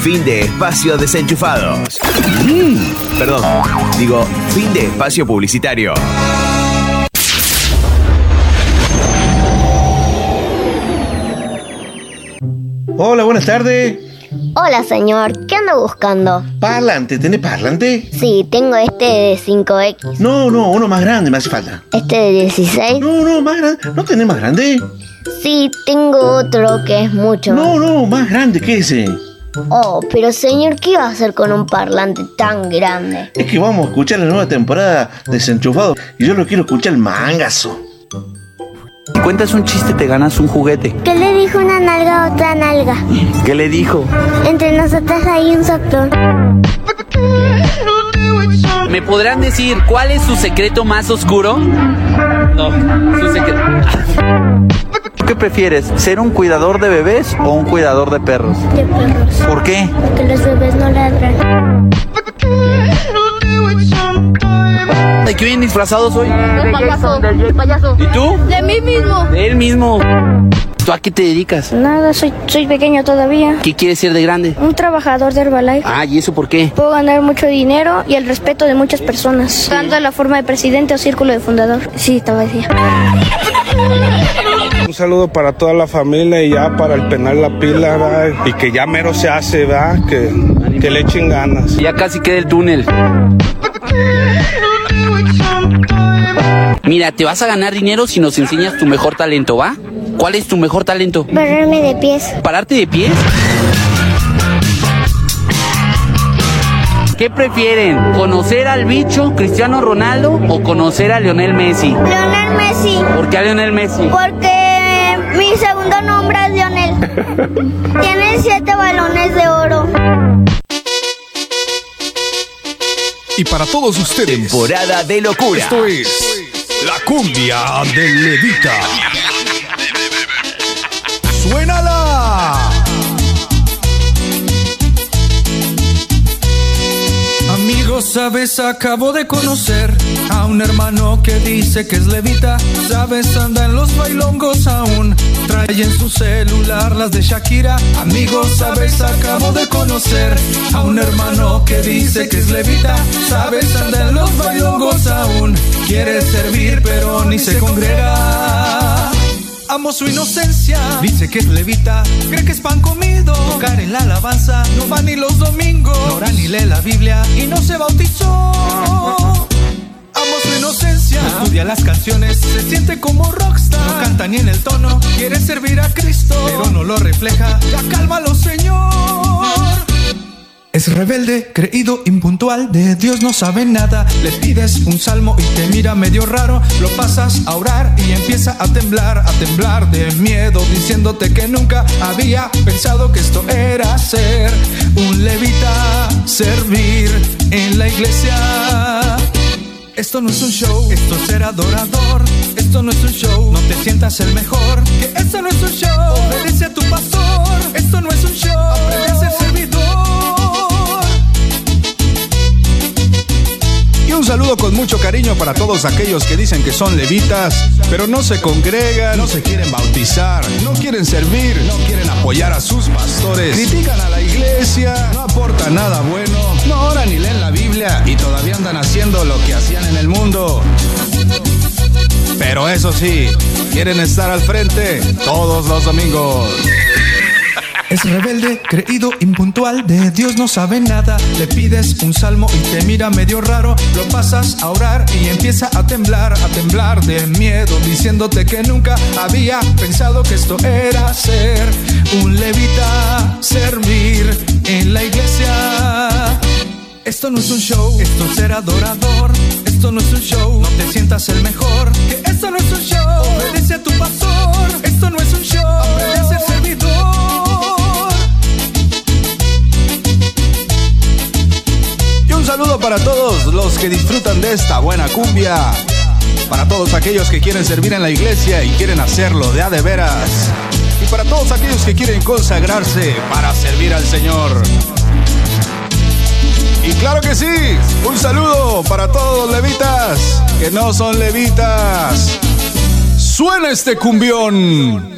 Fin de espacio desenchufados. Mm, perdón, digo, fin de espacio publicitario. Hola, buenas tardes. Hola, señor. ¿Qué anda buscando? Parlante, ¿tenés parlante? Sí, tengo este de 5X. No, no, uno más grande me hace falta. Este de 16. No, no, más grande. ¿No tenés más grande? Sí, tengo otro que es mucho más. No, no, más grande que ese. Oh, pero señor, ¿qué va a hacer con un parlante tan grande? Es que vamos a escuchar la nueva temporada de Desenchufado y yo lo quiero escuchar el mangazo. Si cuentas un chiste te ganas un juguete. ¿Qué le dijo una nalga a otra nalga? ¿Qué le dijo? Entre nosotras hay un soctor. ¿Me podrán decir cuál es su secreto más oscuro? No, su secreto. ¿Qué prefieres? ¿Ser un cuidador de bebés o un cuidador de perros? De perros. ¿Por qué? Porque los bebés no ladran. ¿De qué vienen disfrazados hoy? El payaso. ¿Y tú? De mí mismo. De él mismo. ¿Tú a qué te dedicas? Nada, soy, soy pequeño todavía. ¿Qué quieres ser de grande? Un trabajador de Herbalife. Ah, ¿y eso por qué? Puedo ganar mucho dinero y el respeto de muchas personas. Dando la forma de presidente o círculo de fundador. Sí, te decía. Un saludo para toda la familia y ya para el penal la pila, ¿verdad? Y que ya mero se hace, ¿verdad? Que, que le echen ganas. Ya casi queda el túnel. Mira, te vas a ganar dinero si nos enseñas tu mejor talento, ¿va? ¿Cuál es tu mejor talento? Pararme de pies. ¿Pararte de pies? ¿Qué prefieren? ¿Conocer al bicho Cristiano Ronaldo o conocer a Lionel Messi? Leonel Messi. ¿Por qué a Lionel Messi? Porque mi segundo nombre es Lionel. Tiene siete balones de oro. Y para todos ustedes, Temporada de locura. esto es la cumbia de Levita. ¡Suénala! Sabes, acabo de conocer a un hermano que dice que es levita. Sabes, anda en los bailongos aún. Trae en su celular las de Shakira. Amigos, sabes, acabo de conocer a un hermano que dice que es levita. Sabes, anda en los bailongos aún. Quiere servir, pero ni se congrega. Amo su inocencia, dice que es levita, cree que es pan comido, tocar en la alabanza, no va ni los domingos, no ora ni lee la Biblia. Y no se bautizó. Amo su inocencia, no estudia las canciones, se siente como rockstar, no canta ni en el tono, quiere servir a Cristo, pero no lo refleja, ya cálmalo Señor. Es rebelde, creído, impuntual, de Dios no sabe nada. Le pides un salmo y te mira medio raro. Lo pasas a orar y empieza a temblar, a temblar de miedo, diciéndote que nunca había pensado que esto era ser un levita, servir en la iglesia. Esto no es un show, esto es ser adorador. Esto no es un show, no te sientas el mejor. Que esto no es un show, obedece a tu pastor. Mucho cariño para todos aquellos que dicen que son levitas, pero no se congregan, no se quieren bautizar, no quieren servir, no quieren apoyar a sus pastores, critican a la iglesia, no aportan nada bueno, no oran ni leen la Biblia y todavía andan haciendo lo que hacían en el mundo. Pero eso sí, quieren estar al frente todos los domingos. Es rebelde, creído, impuntual, de Dios no sabe nada. Le pides un salmo y te mira medio raro. Lo pasas a orar y empieza a temblar, a temblar de miedo, diciéndote que nunca había pensado que esto era ser un levita, servir en la iglesia. Esto no es un show, esto es ser adorador. Esto no es un show, no te sientas el mejor. Que esto no es un show, obedece a tu pastor. Esto no es un show, saludo para todos los que disfrutan de esta buena cumbia. Para todos aquellos que quieren servir en la iglesia y quieren hacerlo de a de veras. Y para todos aquellos que quieren consagrarse para servir al Señor. Y claro que sí, un saludo para todos los levitas que no son levitas. Suena este cumbión.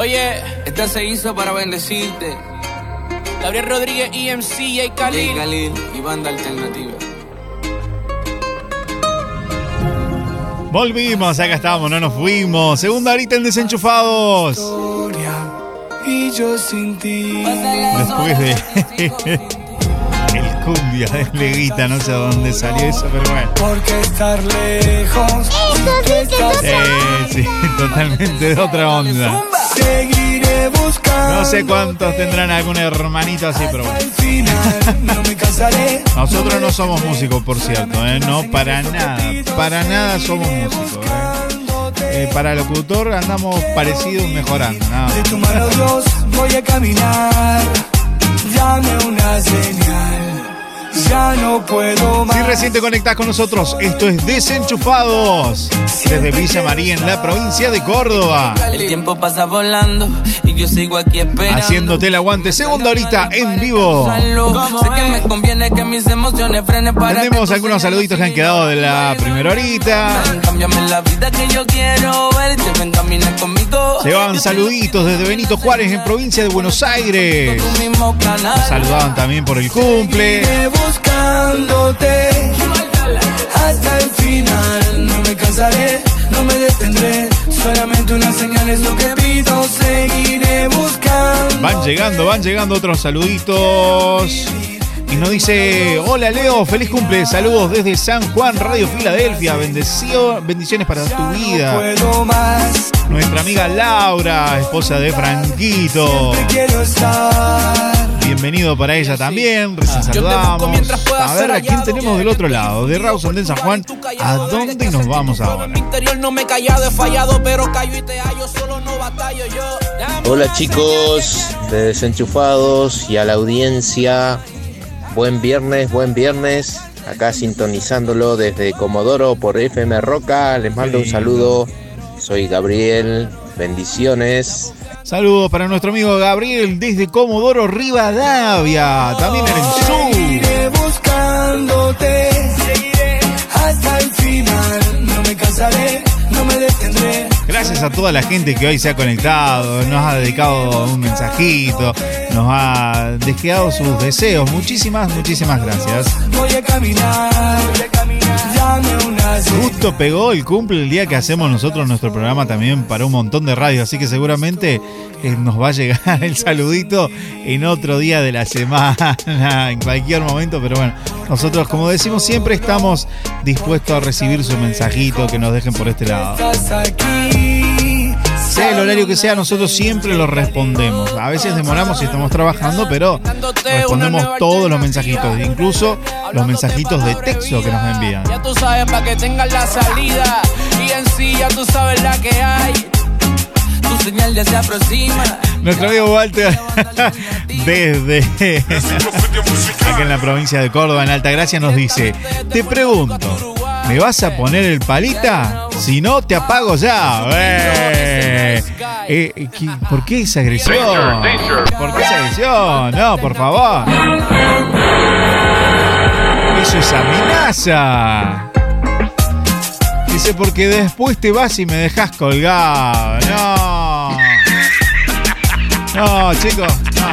Oye, esta se hizo para bendecirte. Gabriel Rodríguez, EMC, y Khalil. J. Khalil y banda alternativa. Volvimos, acá estamos, no nos fuimos. Segunda horita en Desenchufados. Y yo sin ti. Después de. cumbia de Leguita, no sé dónde salió eso, pero bueno. Porque estar lejos. Eh, sí, totalmente de otra onda. Seguiré buscando. No sé cuántos tendrán algún hermanito así, pero bueno. Al final no me cansaré. Nosotros no somos músicos, por cierto, ¿eh? no para nada, para nada somos músicos. ¿eh? Eh, para locutor andamos parecidos mejorando. De tu mano Dios voy a caminar. Dame una señal. Ya no puedo más. Si recién te conectás con nosotros, esto es Desenchufados. Desde Villa María, en la provincia de Córdoba. El tiempo pasa volando y yo sigo aquí esperando. Haciéndote el aguante, segunda horita en vivo. Tenemos algunos saluditos que han quedado de la primera horita. Cámbiame la vida que yo quiero verte, ven camina conmigo. Se van saluditos desde Benito Juárez, en provincia de Buenos Aires. Saludaban también por el cumple. Buscándote hasta el final. No me cansaré, no me detendré. Solamente una señal es lo que pido. Seguiré buscando. Van llegando, van llegando otros saluditos. Y nos dice, hola Leo, feliz cumple, saludos desde San Juan, Radio Filadelfia, bendicio- bendiciones para tu vida. Nuestra amiga Laura, esposa de Franquito. quiero estar. Bienvenido para ella también, recién Yo te busco saludamos. A ver, ¿a quién tenemos del otro lado? De Rawson de San Juan, ¿a dónde nos vamos ahora? Hola chicos de Desenchufados y a la audiencia. Buen viernes, buen viernes. Acá sintonizándolo desde Comodoro por FM Roca. Les mando un saludo. Soy Gabriel. Bendiciones. Saludos para nuestro amigo Gabriel desde Comodoro Rivadavia, también en el sur. Seguiré buscándote. Seguiré hasta el final. No me cansaré, no me detendré. Gracias a toda la gente que hoy se ha conectado, nos ha dedicado un mensajito, nos ha dejado sus deseos. Muchísimas, muchísimas gracias. Voy a caminar. Voy a caminar. Justo pegó el cumple el día que hacemos nosotros nuestro programa también para un montón de radios, así que seguramente eh, nos va a llegar el saludito en otro día de la semana, en cualquier momento, pero bueno, nosotros como decimos siempre estamos dispuestos a recibir su mensajito que nos dejen por este lado. Sea el horario que sea, nosotros siempre lo respondemos. A veces demoramos si estamos trabajando, pero respondemos todos los mensajitos, incluso los mensajitos de texto que nos envían. Ya tú sabes para que tengas la salida. Y en sí ya tú sabes la que hay. Tu señal ya se aproxima. Nuestro amigo Walter, desde acá en la provincia de Córdoba, en Altagracia, nos dice: Te pregunto, ¿me vas a poner el palita? Si no, te apago ya. Eh, eh, ¿qué- ¿Por qué esa agresión? ¿Por qué esa agresión? No, por favor. Eso es amenaza. Dice, porque después te vas y me dejas colgado. No. No, chicos. No.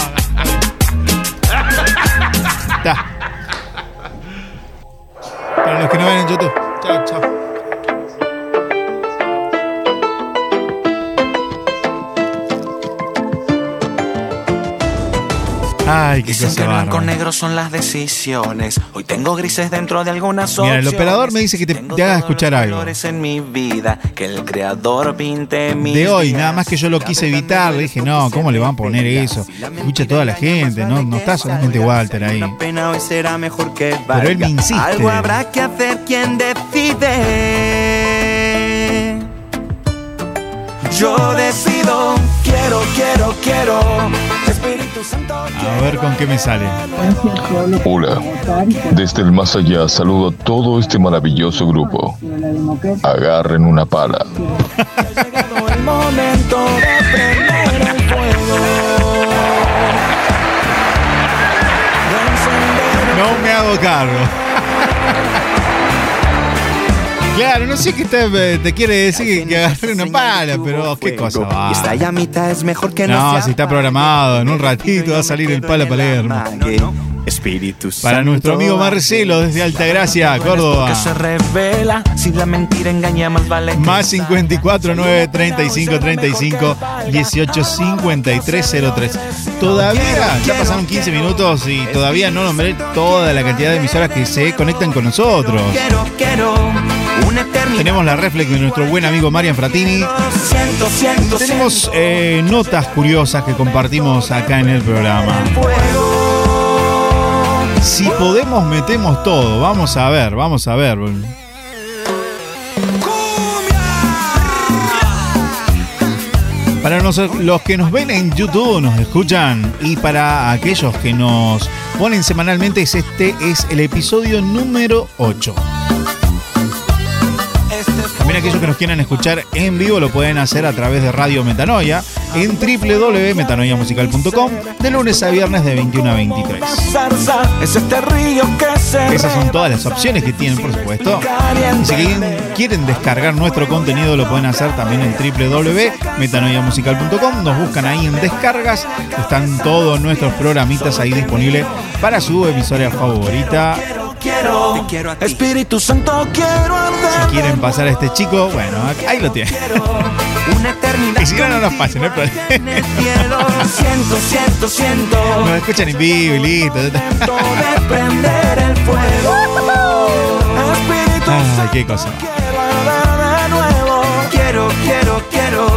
Para los que no ven en YouTube. Chao, Ay, qué Dicen cosa que blanco negro son las decisiones. Hoy tengo grises dentro de algunas Mira, el opciones. operador me dice que te, te haga escuchar algo. Colores en mi vida, que el creador pinte mi De hoy, nada más que yo lo quise evitar, le dije, no, ¿cómo le van a poner eso? Escucha toda la gente, no, no está solamente Walter ahí. Pero él me insiste. Algo habrá que hacer quien decide. Yo decido, quiero, quiero, quiero. A ver con qué me sale. Hola, desde el más allá saludo a todo este maravilloso grupo. Agarren una pala. No me hago cargo. Claro, no sé qué te, te quiere decir que agarre una pala, pero qué cosa va. Esta llamita es mejor que no, No, si está programado, en un ratito va a salir el pala Palermo. Espíritu Para nuestro amigo Marcelo desde Altagracia, Córdoba. Que se revela si la mentira engaña más vale que Más 54 9 35 35 18 53 03. Todavía, ya pasaron 15 minutos y todavía no nombré toda la cantidad de emisoras que se conectan con nosotros. quiero, quiero una eternidad. Tenemos la reflex de nuestro buen amigo Marian Fratini. Siento, siento, Tenemos eh, notas curiosas que compartimos acá en el programa. Si podemos, metemos todo. Vamos a ver, vamos a ver. Para nos- los que nos ven en YouTube, nos escuchan, y para aquellos que nos ponen semanalmente, es este es el episodio número 8. Aquellos que nos quieran escuchar en vivo lo pueden hacer a través de Radio Metanoia en www.metanoiamusical.com de lunes a viernes de 21 a 23. zarza, es este río que se Esas son todas las opciones que tienen, por supuesto. Si quieren descargar nuestro contenido, lo pueden hacer también en www.metanoiamusical.com. Nos buscan ahí en descargas. Están todos nuestros programitas ahí disponibles para su emisora favorita. Quiero, Espíritu Santo quiero arder. Si quieren pasar a este chico, bueno, ahí lo tienen. Una eternidad Y si no, no nos pasen, no hay problema. Siento, siento, siento. Nos escuchan en vivo y listo. de prender el fuego. Espíritu Ay, qué cosa. Quiero, quiero, quiero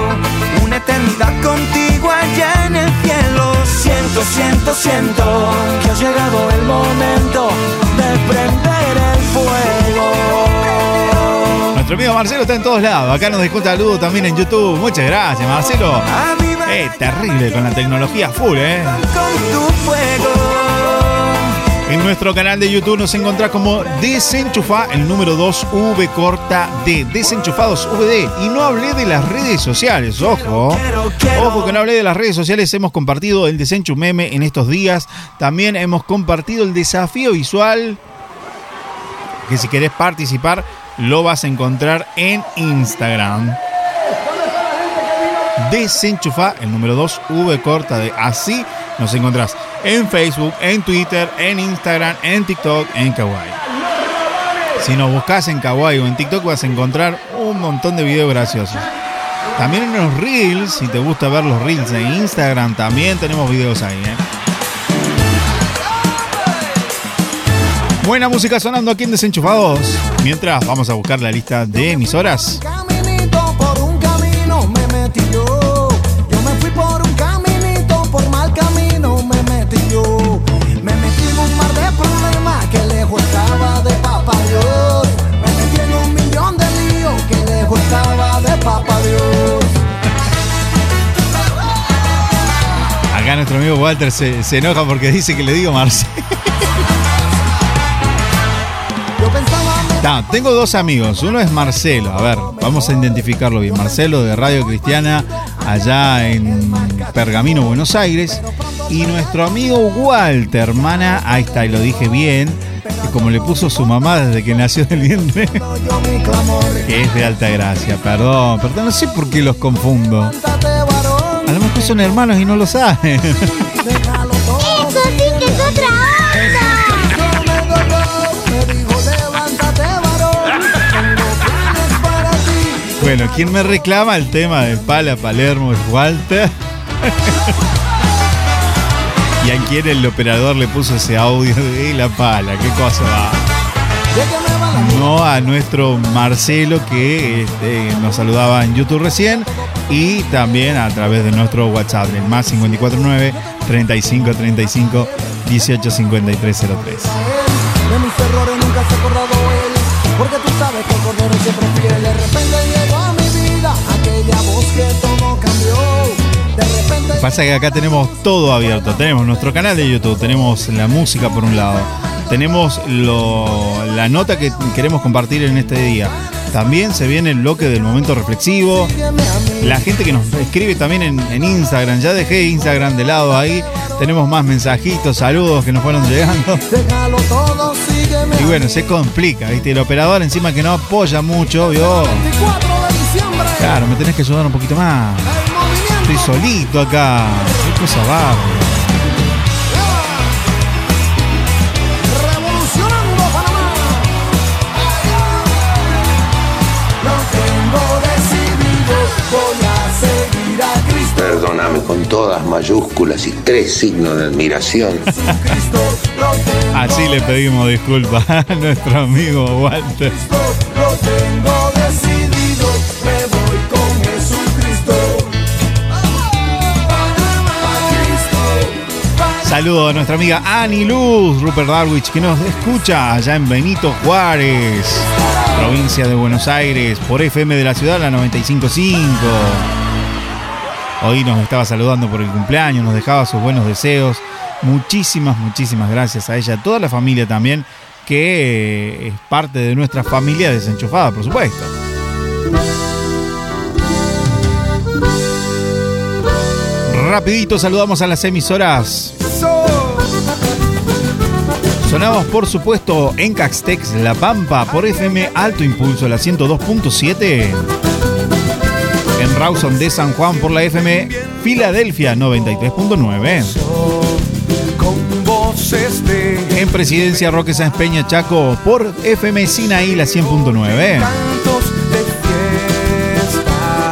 una eternidad contigo allá en el cielo. Siento, siento, siento que ha llegado el momento de prender el fuego. Nuestro amigo Marcelo está en todos lados. Acá nos dejó un saludo también en YouTube. Muchas gracias, Marcelo. Es terrible con la tecnología full, ¿eh? Con tu fuego. En nuestro canal de YouTube nos encontrás como Desenchufa, el número 2 V corta D. Desenchufados VD. Y no hablé de las redes sociales, ojo. Ojo que no hablé de las redes sociales. Hemos compartido el Desenchu Meme en estos días. También hemos compartido el desafío visual. Que si querés participar, lo vas a encontrar en Instagram. Desenchufa, el número 2 V corta D. Así nos encontrás en Facebook, en Twitter, en Instagram, en TikTok, en Kawaii. Si nos buscas en Kawaii o en TikTok vas a encontrar un montón de videos graciosos. También en los Reels, si te gusta ver los Reels en Instagram, también tenemos videos ahí. ¿eh? Buena música sonando aquí en Desenchufados. Mientras vamos a buscar la lista de emisoras. De papá Dios. Acá nuestro amigo Walter se, se enoja porque dice que le digo Marcelo. No, tengo dos amigos. Uno es Marcelo. A ver, vamos a identificarlo bien. Marcelo de Radio Cristiana, allá en Pergamino, Buenos Aires. Y nuestro amigo Walter, hermana, ahí está, y lo dije bien. Como le puso su mamá desde que nació del vientre, que es de Alta Gracia. Perdón, perdón, no sé por qué los confundo. A lo mejor son hermanos y no lo saben. Eso sí que es otra Bueno, ¿quién me reclama el tema del Pala Palermo es Walter? Y ¿Y a quién el operador le puso ese audio de la pala? ¿Qué cosa va? No a nuestro Marcelo que este, nos saludaba en YouTube recién y también a través de nuestro WhatsApp, el más 549 35 35 18 53 03. De mis errores nunca se ha acordado él Porque tú sabes que el cordero siempre es fiel De repente Pasa que acá tenemos todo abierto. Tenemos nuestro canal de YouTube, tenemos la música por un lado, tenemos lo- la nota que queremos compartir en este día. También se viene el bloque del momento reflexivo. La gente que nos escribe también en, en Instagram. Ya dejé Instagram de lado ahí. Tenemos más mensajitos, saludos que nos fueron llegando. Y bueno, se complica, ¿viste? El operador encima que no apoya mucho, ¿vio? 24 de diciembre Claro, me tenés que ayudar un poquito más. Estoy solito acá. Qué cosa bárbara. Revolucionando Panamá Lo tengo decidido Voy a seguir a Cristo Perdóname con todas mayúsculas y tres signos de admiración. Así le pedimos disculpas a nuestro amigo Walter. Lo tengo Saludo a nuestra amiga Ani Luz, Rupert Darwich, que nos escucha allá en Benito Juárez, provincia de Buenos Aires, por FM de la ciudad, la 955. Hoy nos estaba saludando por el cumpleaños, nos dejaba sus buenos deseos. Muchísimas, muchísimas gracias a ella, a toda la familia también, que eh, es parte de nuestra familia desenchufada, por supuesto. Rapidito saludamos a las emisoras. Sonamos por supuesto en Caxtex La Pampa por FM Alto Impulso la 102.7. En Rawson de San Juan por la FM Filadelfia 93.9. Con voces de En Presidencia Roque Sáenz Peña Chaco por FM Sinaí la 100.9. cantos de fiesta.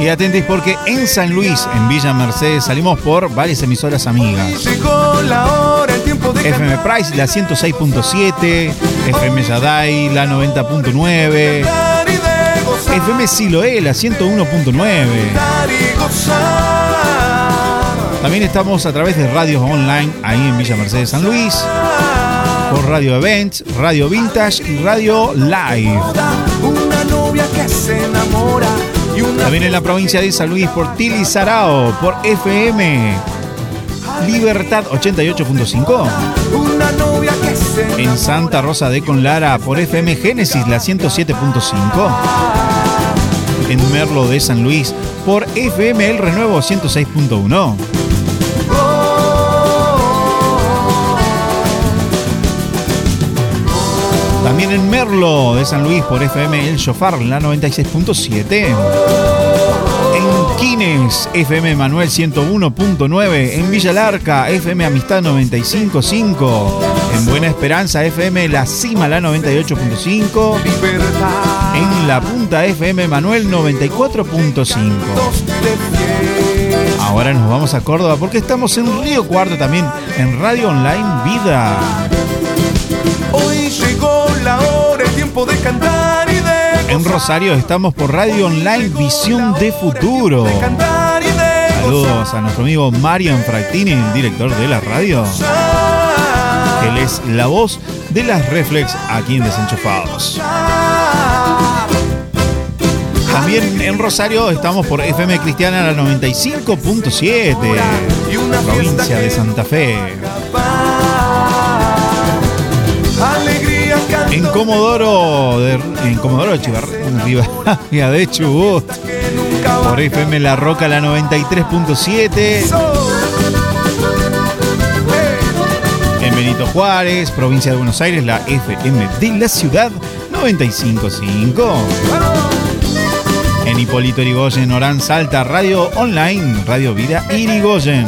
Y atentis porque en San Luis, en Villa Mercedes, salimos por varias emisoras amigas. FM Price la 106.7, FM Yadai la 90.9, FM Siloé la 101.9. cantar y gozar. También estamos a través de radios online ahí en Villa Mercedes San Luis, por Radio Events, Radio Vintage y Radio Live. También en la provincia de San Luis por Tili Sarao, por FM Libertad 88.5. una novia que se En Santa Rosa de Conlara por FM Génesis la 107.5. En Merlo de San Luis por FM El Renuevo 106.1. También en Merlo de San Luis por FM El Shofar la 96.7. FM Manuel 101.9. En Villa Larca, FM Amistad 95.5. En Buena Esperanza, FM La Cima, la 98.5. En La Punta, FM Manuel 94.5. Ahora nos vamos a Córdoba porque estamos en Río Cuarto también, en Radio Online Vida. Hoy llegó la hora, el tiempo de cantar En Rosario estamos por Radio Online Visión de Futuro. Saludos a nuestro amigo Marian Frattini, el director de la radio. Él es la voz de las Reflex aquí en Desenchufados. También en Rosario estamos por FM Cristiana la 95.7, provincia de Santa Fe. En Comodoro, de, en Comodoro Rivadavia de Chubut, por FM La Roca la 93.7. En Benito Juárez, provincia de Buenos Aires, la FM de la ciudad 95.5. En Hipólito Irigoyen, Orán Salta, Radio Online, Radio Vida Irigoyen.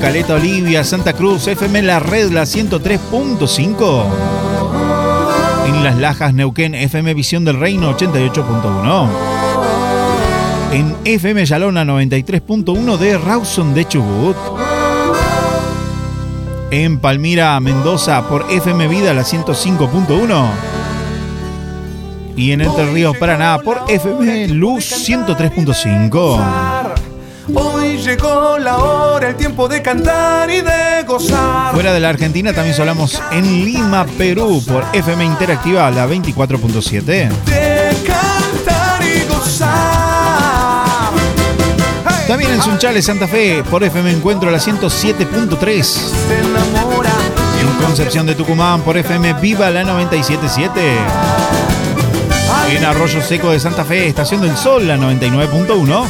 Caleta Olivia, Santa Cruz, FM La Red, la 103.5. En Las Lajas, Neuquén, FM Visión del Reino 88.1. en FM Yalona 93.1 de Rawson de Chubut. En Palmira, Mendoza por FM Vida la 105.1. Y en Entre Ríos, Paraná por FM Luz 103.5. Llegó la hora, el tiempo de cantar y de gozar. Fuera de la Argentina también solamos en Lima, Perú por FM Interactiva la 24.7. De cantar y gozar. También en Sunchales, Santa Fe, por FM Encuentro la 107.3. En Concepción de Tucumán, por FM Viva la 97.7. En Arroyo Seco de Santa Fe, Estación del Sol la 99.1.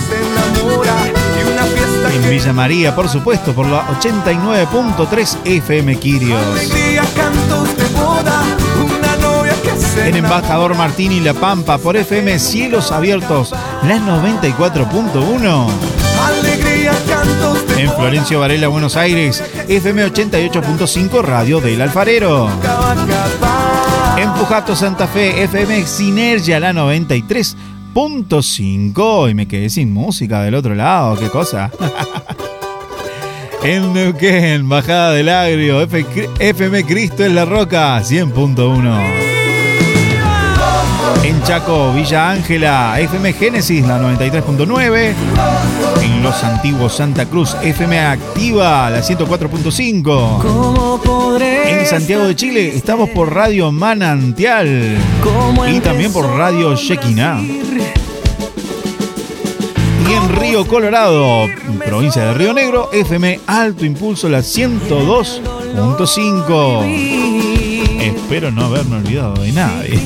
En Villa María, por supuesto, por la 89.3 FM Quirios. En Embajador Martín y La Pampa, por FM Cielos Abiertos, la 94.1. En Florencio Varela, Buenos Aires, FM 88.5 Radio del Alfarero. En Pujato, Santa Fe, FM Sinergia, la 93.5. Y me quedé sin música del otro lado, qué cosa. en Neuquén, Bajada del Agrio, FM Cristo en la Roca, 100.1. En Chaco, Villa Ángela, FM Génesis, la 93.9. En Los Antiguos, Santa Cruz, FM Activa, la 104.5. En Santiago de Chile, estamos por Radio Manantial. Y también por Radio Shekinah. Y en Río Colorado, provincia de Río Negro, FM Alto Impulso, la 102.5. Espero no haberme olvidado de nadie.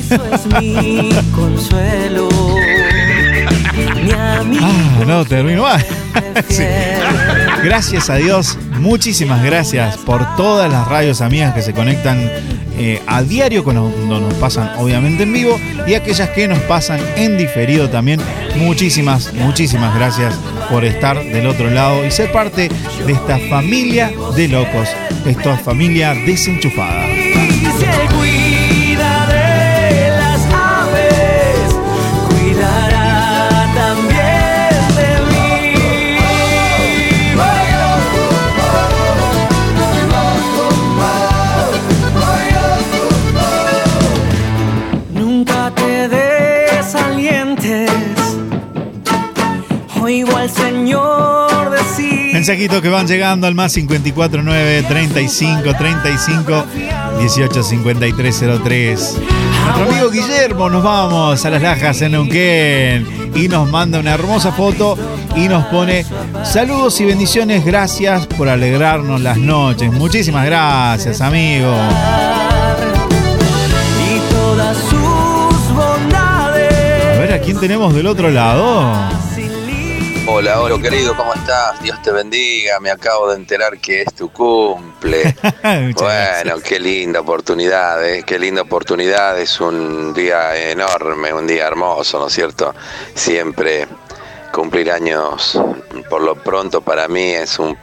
Ah, no, termino más. Sí. Gracias a Dios, muchísimas gracias por todas las radios amigas que se conectan eh, a diario cuando nos pasan obviamente en vivo y aquellas que nos pasan en diferido también. Muchísimas, muchísimas gracias por estar del otro lado y ser parte de esta familia de locos, esta familia desenchufada. Mensajitos que van llegando al más 549 35 35 18 53 03. Nuestro amigo Guillermo, nos vamos a las lajas en Neuquén y nos manda una hermosa foto y nos pone saludos y bendiciones, gracias por alegrarnos las noches. Muchísimas gracias, amigo. A ver a quién tenemos del otro lado. Hola, hola querido, ¿cómo estás? Dios te bendiga, me acabo de enterar que es tu cumple. bueno, qué linda oportunidad, ¿eh? qué linda oportunidad, es un día enorme, un día hermoso, ¿no es cierto? Siempre cumplir años, por lo pronto para mí es un,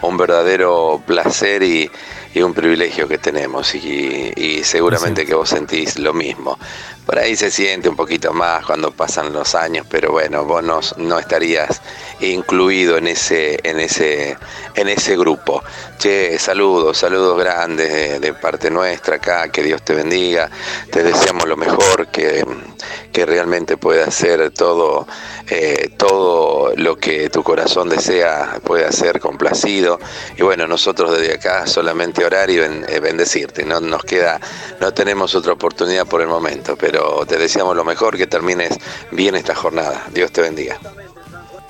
un verdadero placer y, y un privilegio que tenemos y, y seguramente que vos sentís lo mismo. Por ahí se siente un poquito más cuando pasan los años, pero bueno, vos no, estarías incluido en ese, en ese, en ese grupo. Che, saludos, saludos grandes de, parte nuestra acá, que Dios te bendiga, te deseamos lo mejor, que, que realmente pueda hacer todo, eh, todo lo que tu corazón desea, pueda ser complacido. Y bueno, nosotros desde acá solamente orar y eh, bendecirte, no nos queda, no tenemos otra oportunidad por el momento, pero te deseamos lo mejor, que termines bien esta jornada. Dios te bendiga.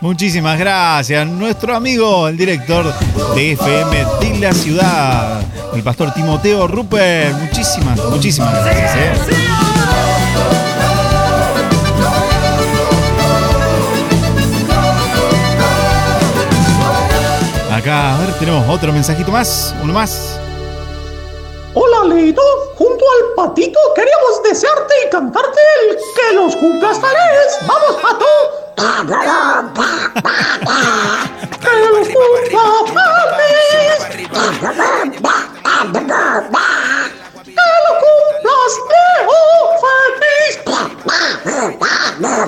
Muchísimas gracias. Nuestro amigo, el director de FM de la ciudad, el pastor Timoteo Rupert. Muchísimas, muchísimas gracias. ¿eh? Acá, a ver, tenemos otro mensajito más, uno más. Toledo, junto al patito, queríamos desearte y cantarte el que los cumplas feliz. ¡Vamos, pato! ¡Que los cumplas ¡Que lo cumplas Leo!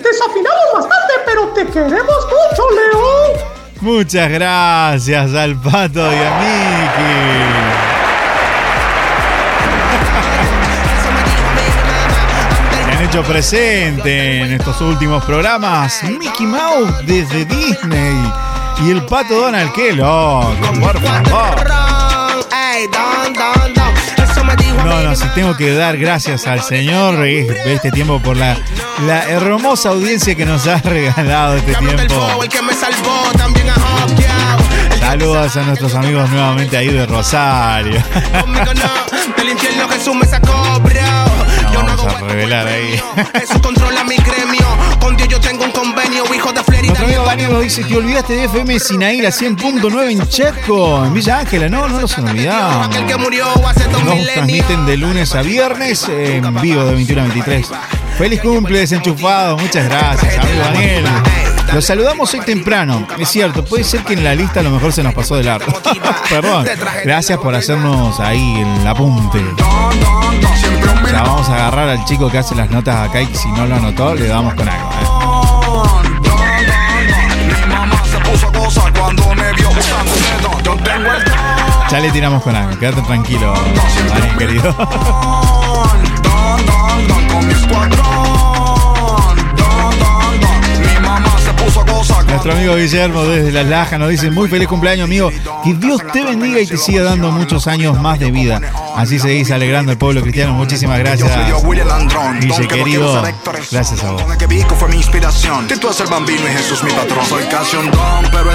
Desafinamos bastante, pero te queremos mucho, Leo. Muchas gracias al pato y a Miki. Hecho presente en estos últimos programas Mickey Mouse desde Disney y el Pato Donald. ¡Qué loco! Por favor. No, no, si tengo que dar gracias al Señor de este tiempo por la, la hermosa audiencia que nos ha regalado este tiempo. Saludos a nuestros amigos nuevamente ahí de Rosario. Jesús me sacó, a revelar ahí. Jesús controla mi gremio. Con Dios yo tengo un convenio, hijo de Florida. Nuestro amigo Daniel nos dice, te olvidaste de FM Sinaí, a 100.9 en Checo, en Villa Ángela. No, no que murió hace dos Nos transmiten de lunes a viernes en vivo de 21 a 23. Feliz cumple, desenchufado. Muchas gracias, amigo Daniel. Los saludamos hoy temprano. Es cierto, puede ser que en la lista a lo mejor se nos pasó de largo. Perdón. Gracias por hacernos ahí el apunte. Ya vamos a agarrar al chico que hace las notas acá y si no lo anotó, le damos con algo. ¿eh? Ya le tiramos con algo. Quédate tranquilo, querido. Nuestro amigo Guillermo desde Las Lajas nos dice muy feliz cumpleaños amigo, que Dios te bendiga y te siga dando muchos años más de vida. Así seguís alegrando al pueblo cristiano. Muchísimas gracias. Guille querido, gracias a vos.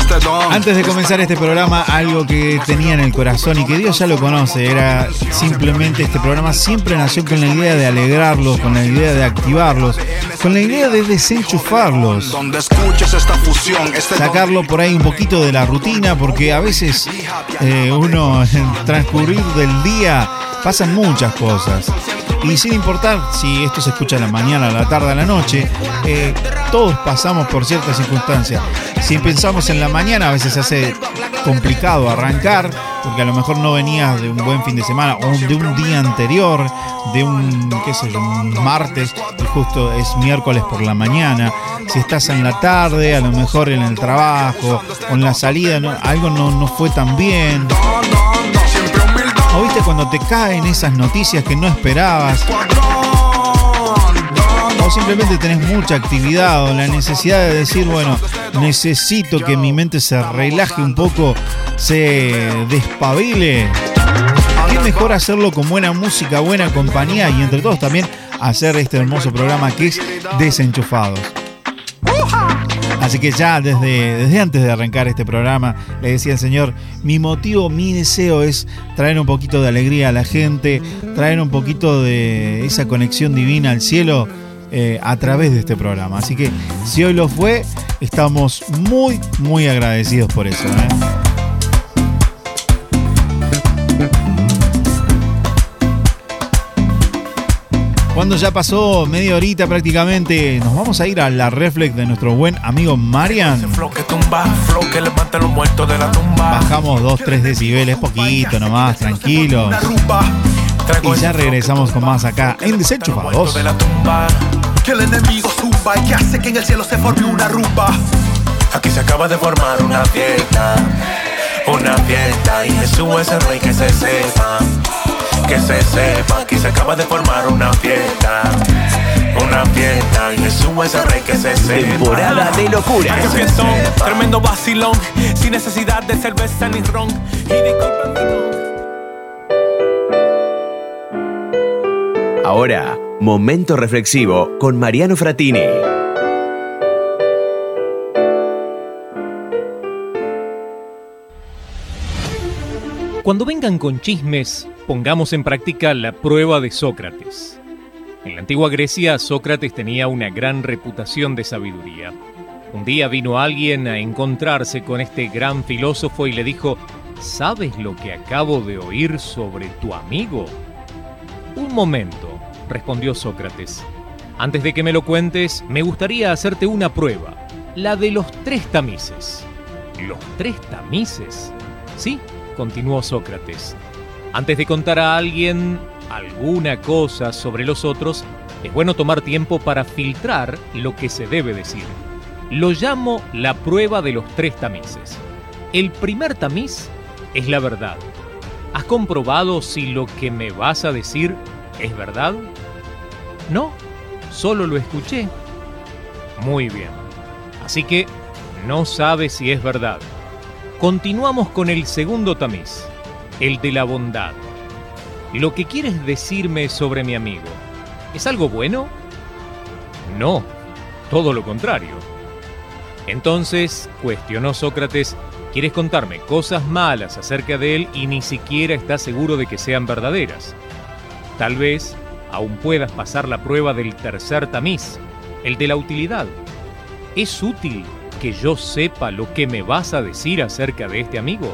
este. Antes de comenzar este programa, algo que tenía en el corazón y que Dios ya lo conoce, era simplemente este programa siempre nació con la idea de alegrarlos, con la idea de activarlos, con la idea de desenchufarlos. Donde escuches esta fusión, don. Sacarlo por ahí un poquito de la rutina, porque a veces eh, uno en transcurrir del día pasan muchas cosas. Y sin importar si esto se escucha a la mañana, a la tarde, a la noche, eh, todos pasamos por ciertas circunstancias. Si pensamos en la mañana, a veces se hace complicado arrancar, porque a lo mejor no venías de un buen fin de semana o de un día anterior, de un, qué sé yo, un martes, y justo es miércoles por la mañana. Si estás en la tarde, a lo mejor en el trabajo o en la salida, algo no, no fue tan bien. ¿O viste cuando te caen esas noticias que no esperabas? Simplemente tenés mucha actividad o la necesidad de decir, bueno, necesito que mi mente se relaje un poco, se despabile. Qué mejor hacerlo con buena música, buena compañía y entre todos también hacer este hermoso programa que es Desenchufados. Así que ya desde, desde antes de arrancar este programa le decía al Señor, mi motivo, mi deseo es traer un poquito de alegría a la gente, traer un poquito de esa conexión divina al cielo eh, a través de este programa. Así que si hoy lo fue, estamos muy, muy agradecidos por eso. ¿eh? Cuando ya pasó media horita prácticamente, nos vamos a ir a la reflex de nuestro buen amigo Marian. Bajamos 2-3 decibeles, poquito nomás, tranquilos. Y ya regresamos con más acá en Desenchufados. Que el enemigo zumba y que hace que en el cielo se forme una rumba. Aquí se acaba de formar una fiesta, una fiesta y Jesús es el rey que se sepa, que se sepa. Aquí se acaba de formar una fiesta, una fiesta y Jesús es el rey que se sepa. Temporada de locura. Qué fiestón, tremendo vacilón, sin necesidad de cerveza ni ron. Y disculpen. Ahora, momento reflexivo con Mariano Fratini. Cuando vengan con chismes, pongamos en práctica la prueba de Sócrates. En la antigua Grecia, Sócrates tenía una gran reputación de sabiduría. Un día vino alguien a encontrarse con este gran filósofo y le dijo, ¿sabes lo que acabo de oír sobre tu amigo? Un momento, respondió Sócrates. Antes de que me lo cuentes, me gustaría hacerte una prueba, la de los tres tamices. ¿Los tres tamices? Sí, continuó Sócrates. Antes de contar a alguien alguna cosa sobre los otros, es bueno tomar tiempo para filtrar lo que se debe decir. Lo llamo la prueba de los tres tamices. El primer tamiz es la verdad. ¿Has comprobado si lo que me vas a decir es verdad? No, solo lo escuché. Muy bien. Así que no sabes si es verdad. Continuamos con el segundo tamiz, el de la bondad. ¿Lo que quieres decirme sobre mi amigo es algo bueno? No, todo lo contrario. Entonces, cuestionó Sócrates, quieres contarme cosas malas acerca de él y ni siquiera estás seguro de que sean verdaderas. Tal vez aún puedas pasar la prueba del tercer tamiz, el de la utilidad. ¿Es útil que yo sepa lo que me vas a decir acerca de este amigo?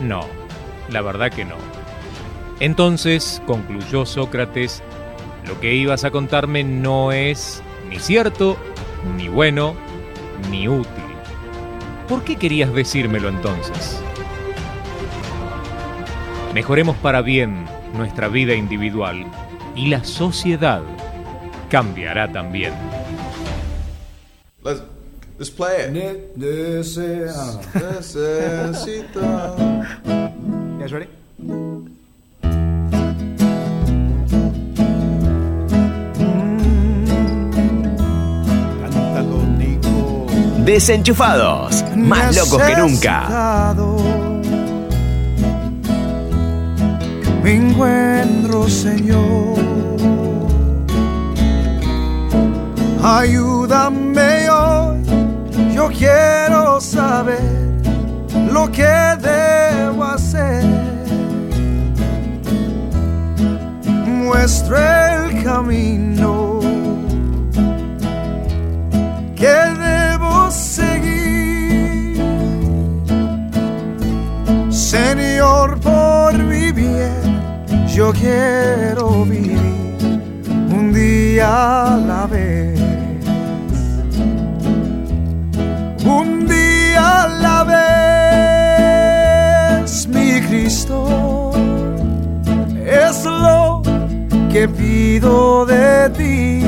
No, la verdad que no. Entonces, concluyó Sócrates, lo que ibas a contarme no es ni cierto, ni bueno, ni útil. ¿Por qué querías decírmelo entonces? Mejoremos para bien nuestra vida individual y la sociedad cambiará también. Let's, let's play it. Necesito. You guys ready? Desenchufados, más locos que nunca. Me encuentro, Señor. Ayúdame hoy, yo quiero saber lo que debo hacer. Muestra el camino que debo seguir. Señor, por mi yo quiero vivir un día a la vez. Un día a la vez, mi Cristo, es lo que pido de ti.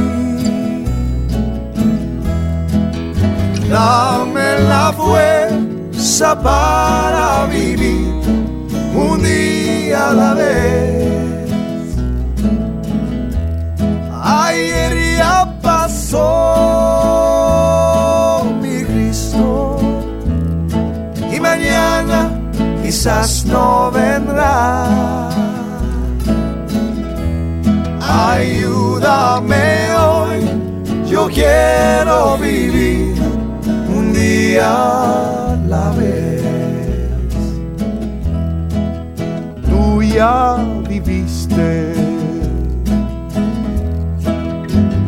Dame la fuerza para vivir un día a la vez. Ayer ya pasó mi Cristo y mañana quizás no vendrá. Ayúdame hoy, yo quiero vivir un día a la vez. Tú ya viviste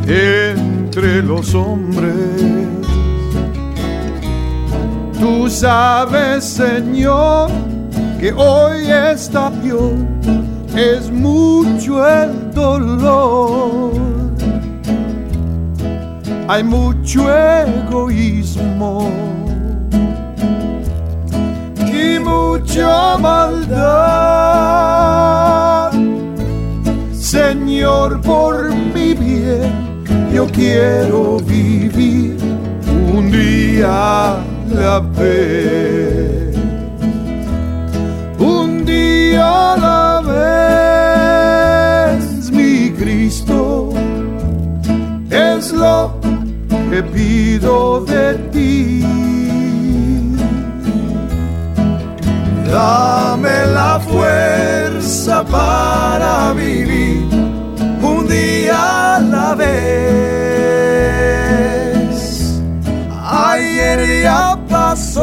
entre los hombres. Tú sabes, Señor, que hoy está Dios es mucho el dolor. Hay mucho egoísmo y mucha maldad. Señor, por mi bien, yo quiero vivir un día a la vez. Un día a la vez, mi Cristo, es lo que pido de ti. Dame la fuerza para vivir a la vez. Ayer ya pasó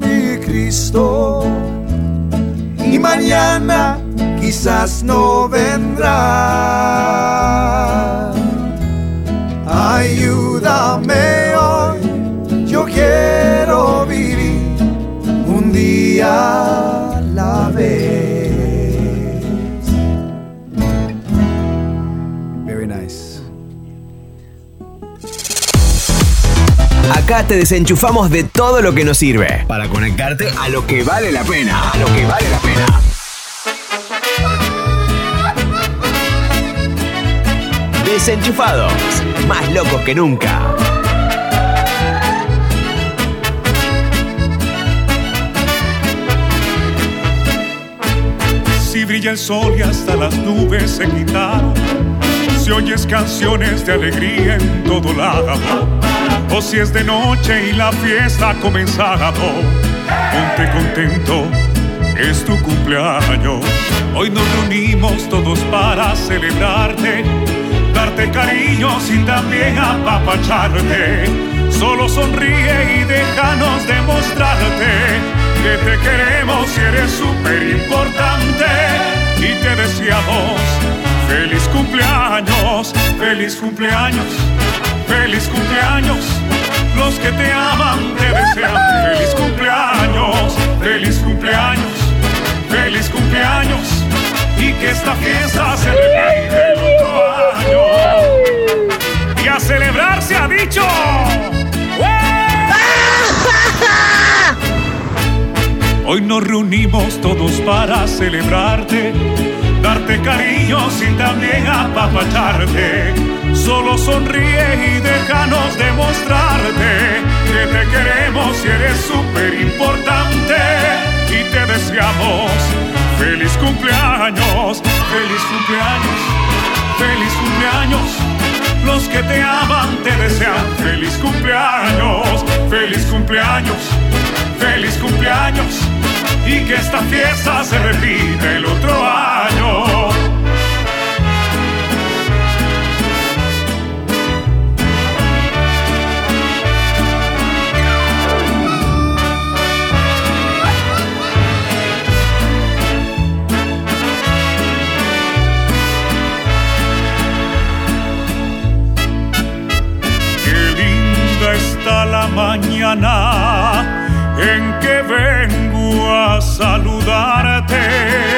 mi Cristo y mañana quizás no vendrá. te desenchufamos de todo lo que nos sirve para conectarte a lo que vale la pena. A lo que vale la pena. Desenchufados, más locos que nunca. Si brilla el sol y hasta las nubes se quitaron, si oyes canciones de alegría en todo lado o si es de noche y la fiesta ha comenzado. Ponte contento, es tu cumpleaños. Hoy nos reunimos todos para celebrarte, darte cariños y también apapacharte. Solo sonríe y déjanos demostrarte que te queremos y eres súper importante. Y te deseamos feliz cumpleaños, feliz cumpleaños, feliz cumpleaños. Los que te aman te desean feliz cumpleaños, feliz cumpleaños, feliz cumpleaños. Y que esta fiesta se repite el otro año. Y a celebrar se ha dicho. Hoy nos reunimos todos para celebrarte, darte cariños y también apapacharte. Solo sonríe y déjanos demostrarte que te queremos y eres súper importante. Y te deseamos feliz cumpleaños, feliz cumpleaños, feliz cumpleaños. Los que te aman te desean feliz cumpleaños, feliz cumpleaños, feliz cumpleaños. Y que esta fiesta se repita el otro año. Qué linda está la mañana en que vengo a saludarte.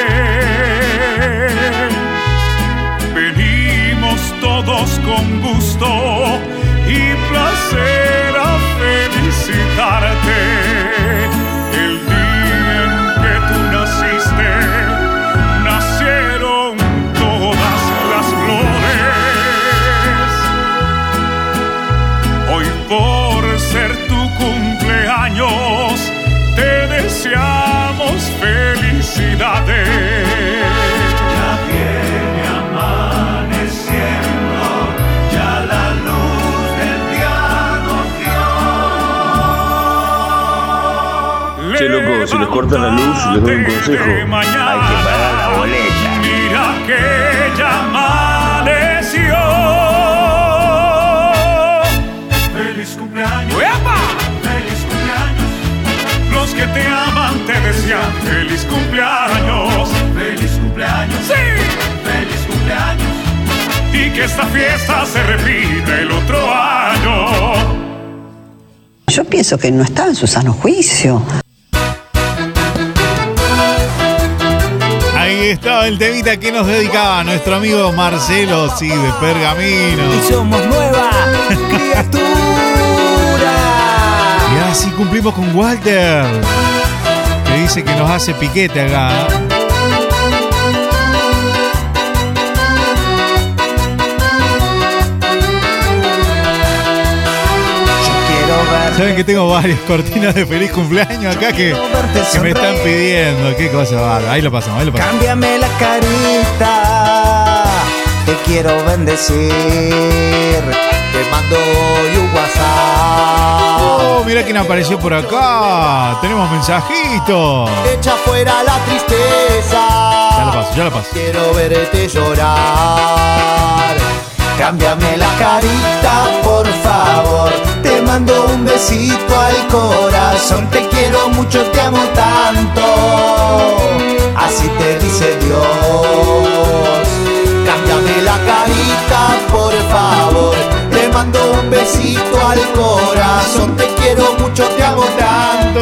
Cortan la luz, les doy un consejo. Hay que pagar la boleta. Mira que ya amaneció. Feliz cumpleaños. Feliz cumpleaños. Los que te aman te desean feliz cumpleaños. Feliz cumpleaños. Sí. Feliz cumpleaños. Y que esta fiesta se repita el otro año. Yo pienso que no estaba en su sano juicio. Ahí estaba el temita que nos dedicaba nuestro amigo Marcelo, sí, de Pergamino. Y somos nueva criatura. Y así cumplimos con Walter, que dice que nos hace piquete acá. Saben que tengo varias cortinas de feliz cumpleaños acá que, que me están pidiendo. Qué cosa bárbara. Ahí lo pasamos, ahí lo pasamos. Cámbiame la carita, te quiero bendecir. Te mando un WhatsApp. Oh, mira quién apareció por acá. Tenemos mensajitos. Echa fuera la tristeza. Ya lo paso, ya lo paso. Quiero verte llorar. Cámbiame la carita, por favor. Te mando un besito al corazón. Te quiero mucho, te amo tanto. Así te dice Dios. Cámbiame la carita, por favor. Te mando un besito al corazón. Te quiero mucho, te amo tanto.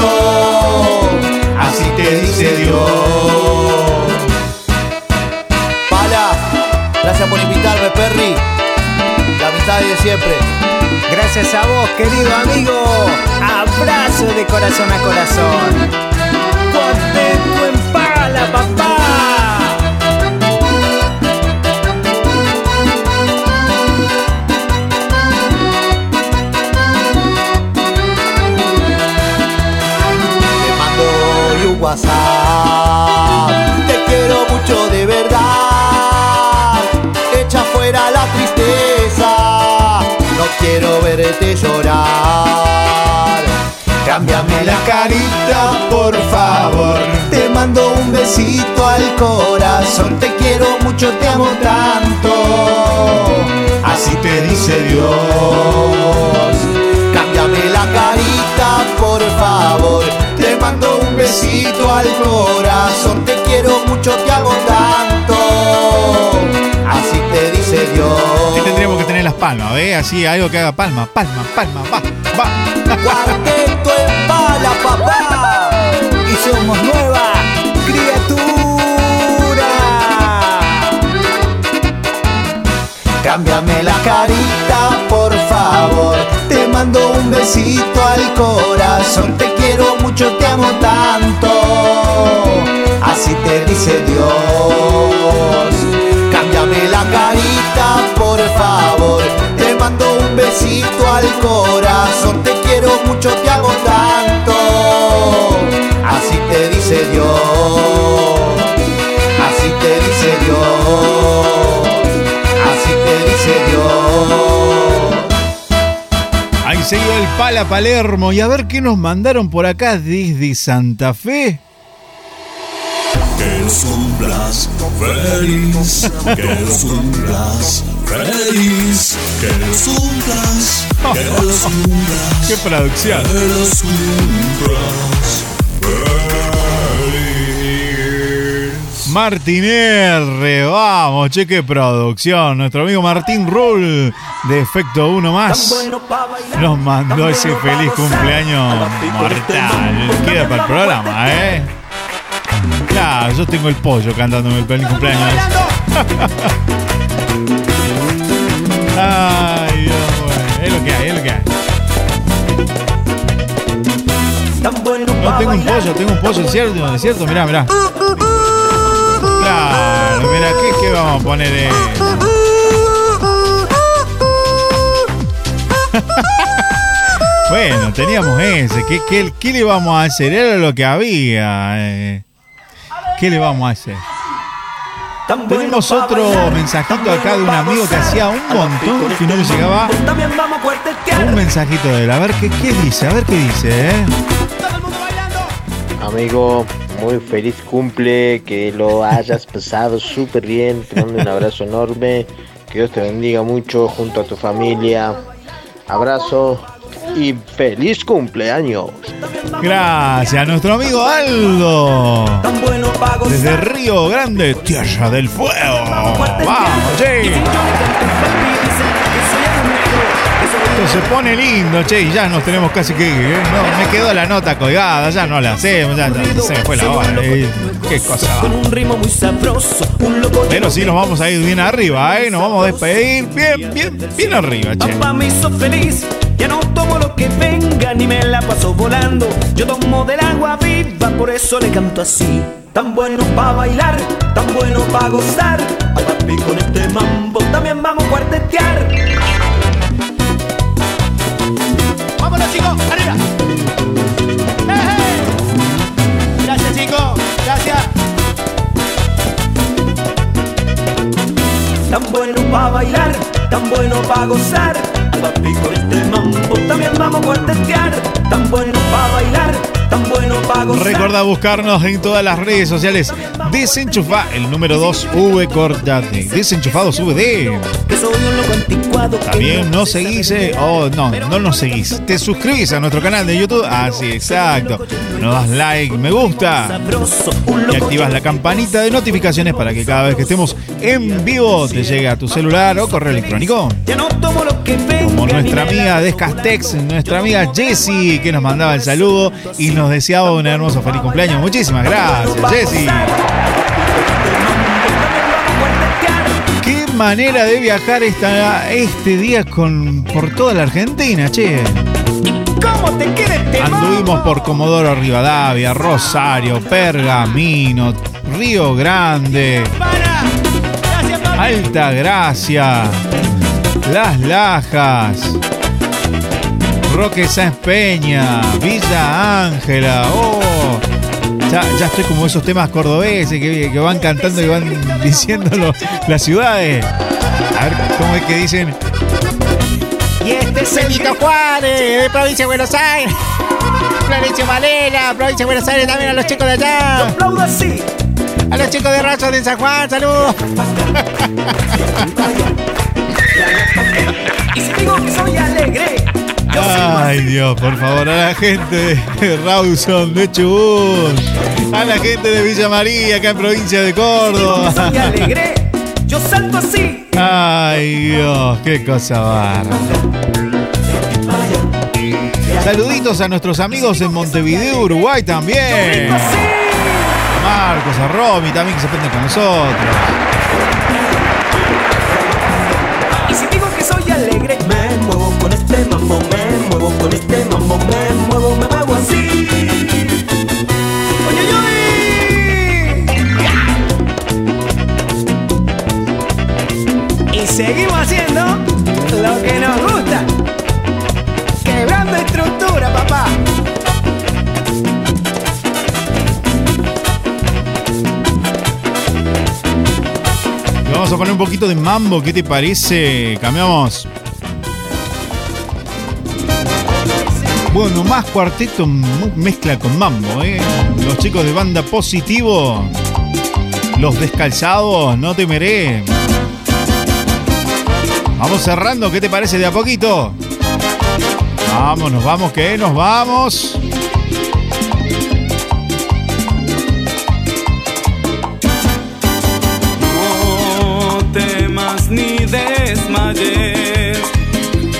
Así te dice Dios. Pala, gracias por invitarme, Perry. Amistad de siempre. Gracias a vos, querido amigo. Abrazo de corazón a corazón. Ponte tu empala, papá. Te mando un WhatsApp. Te quiero quiero verte llorar. Cámbiame la carita, por favor. Te mando un besito al corazón. Te quiero mucho, te amo tanto. Así te dice Dios. Cámbiame la carita, por favor. Te mando un besito al corazón. Te quiero mucho, te amo tanto. Así te dice Dios. Tendríamos que tener las palmas, ¿ves? Así, algo que haga palma, palma, palma, va, va. Cuarteto en bala, papá. Y somos nueva criatura. Cámbiame la carita, por favor. Te mando un besito al corazón. Te quiero mucho, te amo tanto. Así te dice Dios. Cámbiame la carita, favor. Te mando un besito al corazón. Te quiero mucho, te amo tanto. Así te dice Dios. Así te dice Dios. Así te dice Dios. Ahí se iba el Pala Palermo. Y a ver qué nos mandaron por acá desde Santa Fe. Que los cumplas feliz, que los cumplas feliz, que los cumplas, que los cumplas, ¡Qué producción! que los cumplas feliz. Martín R, vamos, cheque producción. Nuestro amigo Martín Rull de Efecto 1 más nos mandó ese feliz cumpleaños mortal. Queda para el programa, ¿eh? Claro, yo tengo el pollo cantándome el feliz cumpleaños. Ay, Dios, es lo que hay, es lo que hay. No tengo un pollo, tengo un pollo, ¿es cierto? ¿Es cierto? Mirá, mirá. Claro, mira, ¿qué, qué vamos a poner? eh? bueno, teníamos ese. ¿Qué, qué, qué le vamos a hacer? Era lo que había. eh. ¿Qué le vamos a hacer? Tenemos otro mensajito acá de un amigo que hacía un montón que no le llegaba un mensajito de él. A ver qué, qué dice, a ver qué dice, ¿eh? Amigo, muy feliz cumple, que lo hayas pasado súper bien, te mando un abrazo enorme, que Dios te bendiga mucho junto a tu familia. Abrazo y feliz cumpleaños. Gracias, nuestro amigo Aldo. Desde Río Grande, Tierra del Fuego. Vamos, che. Esto se pone lindo, che, y ya nos tenemos casi que ir. ¿eh? No, me quedó la nota colgada, ya no la hacemos, ya, ya se me fue la hora. eh. Qué cosa. va. Pero sí nos vamos a ir bien arriba, ¿eh? Nos vamos a despedir bien, bien, bien arriba, che. Ya no tomo lo que venga ni me la paso volando. Yo tomo del agua viva, por eso le canto así. Tan bueno para bailar, tan bueno para gozar. Ay papi con este mambo también vamos a cuartetear. ¡Vámonos, chicos! ¡Arriba! ¡Eh, eh! Gracias, chicos. Gracias. Tan bueno para bailar, tan bueno para gozar. Papi con este mambo también vamos a cuartetear. Tan bueno para bailar, tan bueno para gozar. Recordá buscarnos en todas las redes sociales. Desenchufa el número 2 V Cortate. Desenchufados VD. También nos seguís, eh, oh, no, no nos seguís. Te suscribís a nuestro canal de YouTube. Ah, sí, exacto. Nos das like, me gusta. Y activas la campanita de notificaciones para que cada vez que estemos en vivo te llegue a tu celular o correo electrónico. No. Como nuestra amiga Descastex, nuestra amiga Jessie, que nos mandaba el saludo y nos deseaba un hermoso feliz cumpleaños. Muchísimas gracias, Jessie. Qué manera de viajar esta, este día con, por toda la Argentina, che. ¿Cómo te queda este Anduvimos por Comodoro Rivadavia, Rosario, Pergamino, Río Grande, Alta Gracia, Las Lajas, Roque Sáenz Peña, Villa Ángela, oh. Ya, ya estoy como esos temas cordobeses que, que van cantando y van diciendo lo- las ciudades. A ver cómo es que dicen. Y este es Benito Juárez, de provincia de Buenos Aires. Florencio Valera, provincia de Buenos Aires, también a los chicos de allá. aplaudo así. A los chicos de Razo de San Juan, saludos. Y si digo que soy alegre, Ay Dios, por favor, a la gente de Rawson, de Chubut, a la gente de Villa María, acá en provincia de Córdoba. alegre, yo salto así. Ay Dios, qué cosa barra. Saluditos a nuestros amigos en Montevideo, Uruguay también. A Marcos, a Romy también que se prenden con nosotros. Con este mambo, me muevo, me muevo así. Y seguimos haciendo lo que nos gusta. Quebrando estructura, papá. Vamos a poner un poquito de mambo, ¿qué te parece? Cambiamos. Bueno, más cuarteto mezcla con mambo, ¿eh? Los chicos de banda positivo. Los descalzados, no temeré. Vamos cerrando, ¿qué te parece de a poquito? Vamos, nos vamos, ¿qué? Nos vamos. No temas ni desmayes,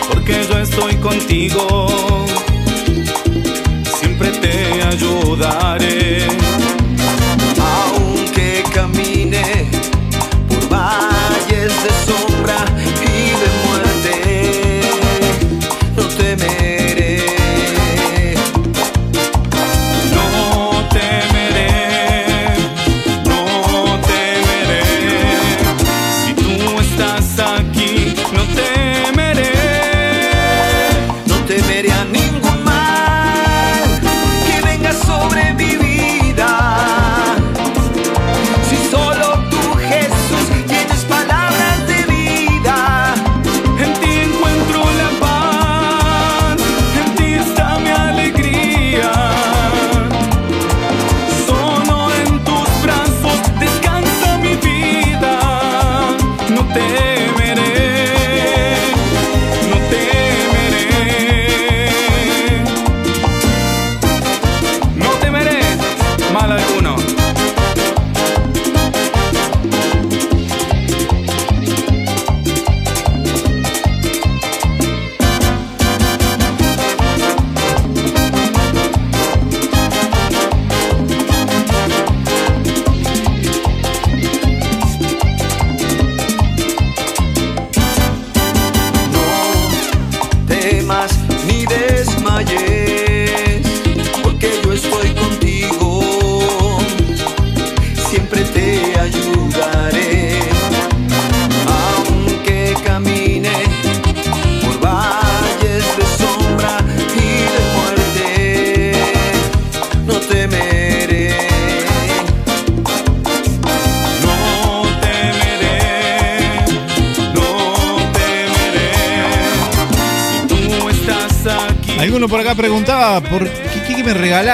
porque yo estoy contigo. Siempre te ayudaré.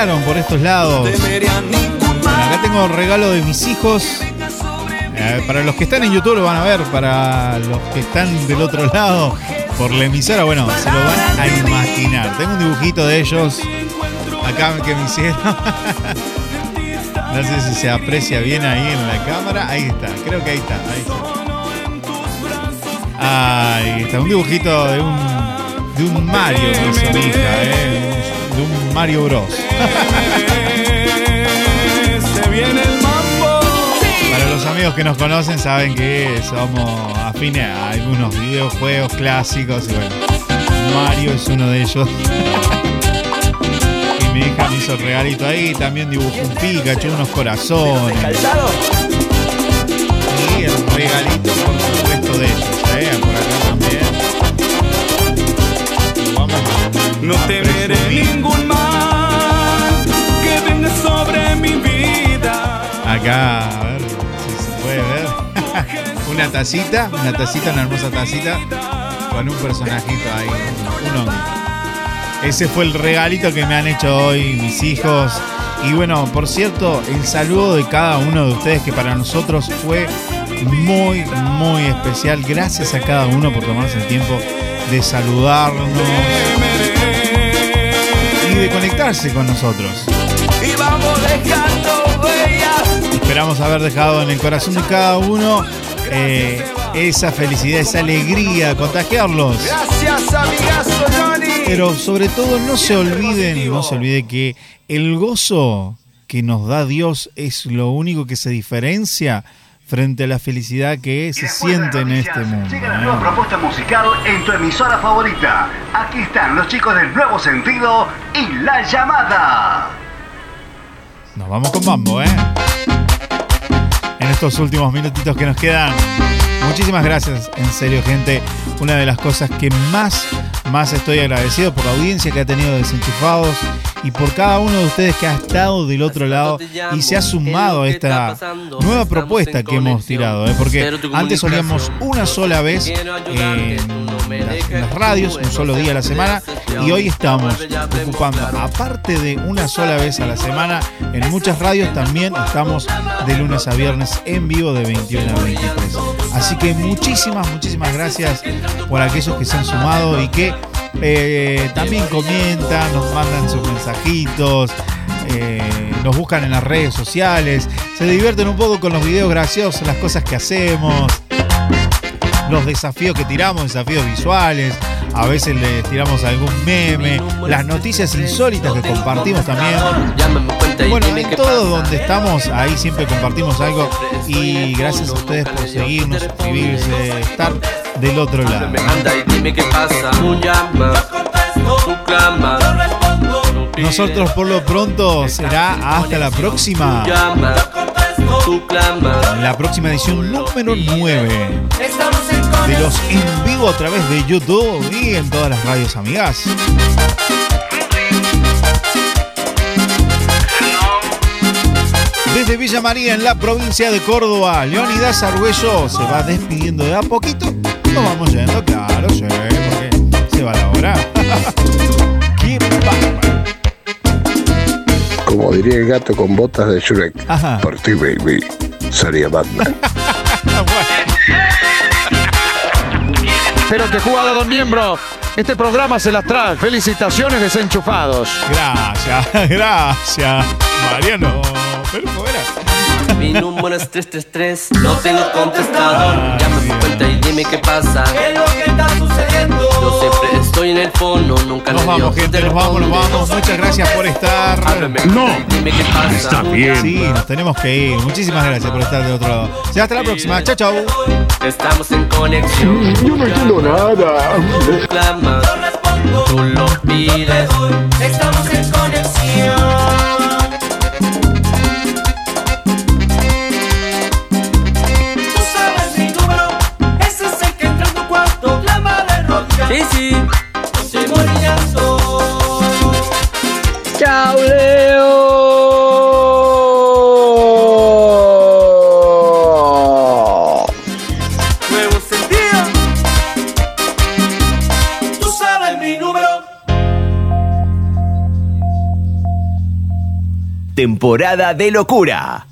Por estos lados. Acá tengo regalo de mis hijos. Eh, para los que están en YouTube lo van a ver, para los que están del otro lado por la emisora, bueno, se lo van a imaginar. Tengo un dibujito de ellos acá que me hicieron. No sé si se aprecia bien ahí en la cámara. Ahí está, creo que ahí está. Ahí está, ahí está. un dibujito de un, de un Mario mi hija, eh, de un Mario Bros. Se viene el mambo. Para los amigos que nos conocen saben que somos afines a algunos videojuegos clásicos y bueno, Mario es uno de ellos. y mi hija me hizo el regalito ahí, también dibujó un Pikachu, unos corazones. Y el regalito por supuesto de ellos, ¿eh? por acá también. Vamos a- No a temeré presumir. ningún A ver si se puede ver. una tacita, una tacita, una hermosa tacita Con un personajito ahí, un honguito. Ese fue el regalito que me han hecho hoy mis hijos. Y bueno, por cierto, el saludo de cada uno de ustedes que para nosotros fue muy, muy especial. Gracias a cada uno por tomarse el tiempo de saludarnos y de conectarse con nosotros. Y vamos dejando. Esperamos haber dejado en el corazón de cada uno eh, esa felicidad, esa alegría, contagiarlos. Gracias, amigazo Johnny. Pero sobre todo no se olviden, no se olvide que el gozo que nos da Dios es lo único que se diferencia frente a la felicidad que se siente en este mundo. Llega la ¿eh? nueva propuesta musical en tu emisora favorita. Aquí están los chicos del Nuevo Sentido y La Llamada. Nos vamos con Bambo, ¿eh? En estos últimos minutitos que nos quedan. Muchísimas gracias, en serio, gente. Una de las cosas que más, más estoy agradecido por la audiencia que ha tenido Desenchufados y por cada uno de ustedes que ha estado del otro lado y se ha sumado a esta nueva propuesta que hemos tirado. ¿eh? Porque antes solíamos una sola vez en las, en las radios, un solo día a la semana, y hoy estamos ocupando, aparte de una sola vez a la semana, en muchas radios también estamos de lunes a viernes en vivo de 21 a 23. Así que muchísimas, muchísimas gracias por aquellos que se han sumado y que eh, también comentan, nos mandan sus mensajitos, eh, nos buscan en las redes sociales, se divierten un poco con los videos graciosos, las cosas que hacemos, los desafíos que tiramos, desafíos visuales. A veces les tiramos algún meme, las noticias insólitas que compartimos también. Bueno, en todo donde estamos, ahí siempre compartimos algo. Y gracias a ustedes por seguirnos, suscribirse, estar del otro lado. Anda y dime qué pasa. Tú llamas, tú clamas. Nosotros por lo pronto será hasta la próxima. Llamas, tú clamas. La próxima edición número 9 Estamos en de los en vivo a través de YouTube y en todas las radios amigas. Desde Villa María, en la provincia de Córdoba, Leonidas Argüello se va despidiendo de a poquito. Nos vamos yendo, claro, sí, porque se va la hora. ¡Qué bárbaro! Como diría el gato con botas de Shrek. Por ti, baby. Sería Batman. Pero que jugador miembro, este programa se las trae. Felicitaciones desenchufados. Gracias, gracias, Mariano. Pero fuera. Mi número es 333, no tengo contestador. Llama a mi cuenta y dime qué pasa. ¿Qué es lo que está sucediendo? Yo siempre estoy en el fono, nunca Nos vamos, gente, nos vamos, nos vamos. Muchas gracias por estar. No, dime qué pasa. Está bien. Sí, nos tenemos que ir. Muchísimas gracias por estar del otro lado. Hasta la próxima. Chao, chao. Estamos en conexión. Yo no entiendo nada. Tú lo pides. Estamos en conexión. Sí, sí, José Morillazo. ¡Chao, Leo! Nuevo sentido. Tú sabes mi número. Temporada de locura.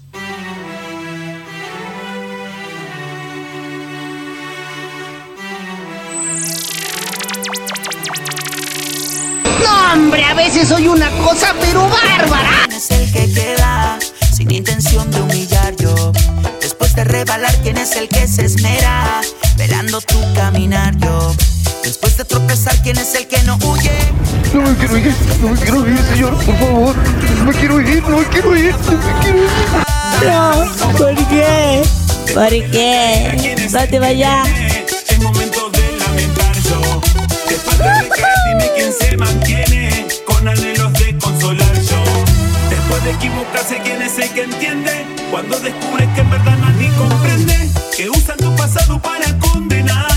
Soy una cosa pero bárbara. es el que queda sin intención de humillar yo. Después de rebalar, quién es el que se esmera, velando tu caminar yo. Después de tropezar, quién es el que no huye. No me quiero ir, no me quiero ir, señor, por favor. No me quiero ir, no me quiero ir, no me quiero ir. No, ¿por qué? ¿Por qué? No te vayas. Es momento de lamentar yo. Después de recaer, dime quién se mantiene con anhelos de consolar yo. Después de equivocarse, quién es el que entiende cuando descubre que en verdad nadie comprende que usan tu pasado para condenar.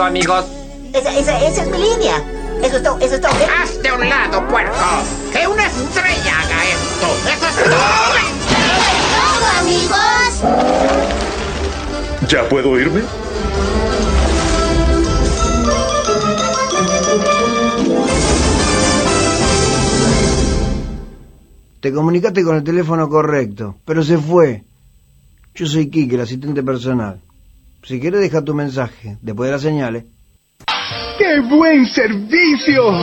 Todo, amigos. Esa, esa, esa es mi línea. Eso es todo, eso es todo. ¡Haz de un lado, puerco! ¡Que una estrella haga esto! ¡Eso es todo! todo, amigos! ¿Ya puedo irme? Te comunicaste con el teléfono correcto, pero se fue. Yo soy Kike, el asistente personal. Si quieres, deja tu mensaje después de las señales. ¡Qué buen servicio!